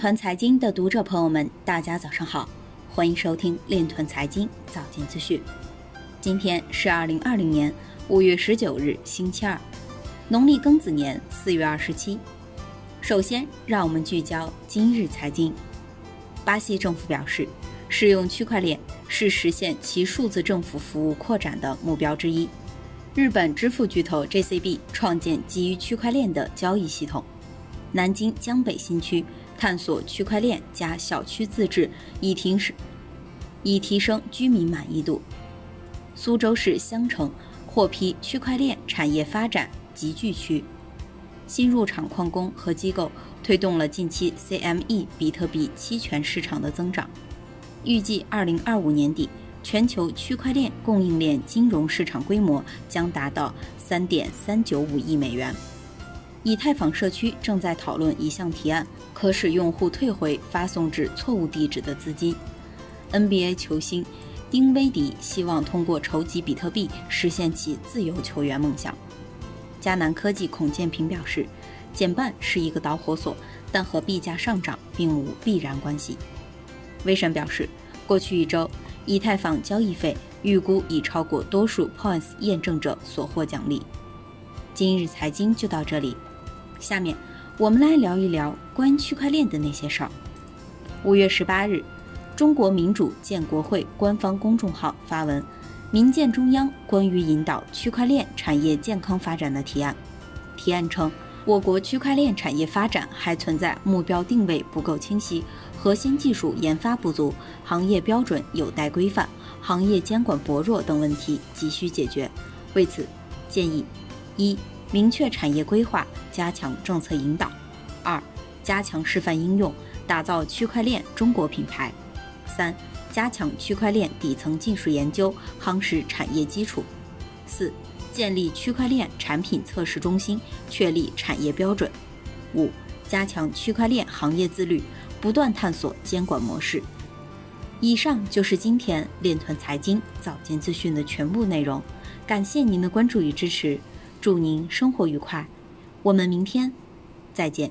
团财经的读者朋友们，大家早上好，欢迎收听链团财经早间资讯。今天是二零二零年五月十九日，星期二，农历庚子年四月二十七。首先，让我们聚焦今日财经。巴西政府表示，使用区块链是实现其数字政府服务扩展的目标之一。日本支付巨头 JCB 创建基于区块链的交易系统。南京江北新区探索区块链加小区自治，以提升以提升居民满意度。苏州市襄城获批区块链产业发展集聚区。新入场矿工和机构推动了近期 CME 比特币期权市场的增长。预计2025年底，全球区块链供应链金融市场规模将达到3.395亿美元。以太坊社区正在讨论一项提案，可使用户退回发送至错误地址的资金。NBA 球星丁威迪希望通过筹集比特币实现其自由球员梦想。迦南科技孔建平表示，减半是一个导火索，但和币价上涨并无必然关系。威神表示，过去一周以太坊交易费预估已超过多数 Points 验证者所获奖励。今日财经就到这里。下面我们来聊一聊关于区块链的那些事儿。五月十八日，中国民主建国会官方公众号发文，民建中央关于引导区块链产业健康发展的提案。提案称，我国区块链产业发展还存在目标定位不够清晰、核心技术研发不足、行业标准有待规范、行业监管薄弱等问题，急需解决。为此，建议一。明确产业规划，加强政策引导；二、加强示范应用，打造区块链中国品牌；三、加强区块链底层技术研究，夯实产业基础；四、建立区块链产品测试中心，确立产业标准；五、加强区块链行业自律，不断探索监管模式。以上就是今天链团财经早间资讯的全部内容，感谢您的关注与支持。祝您生活愉快，我们明天再见。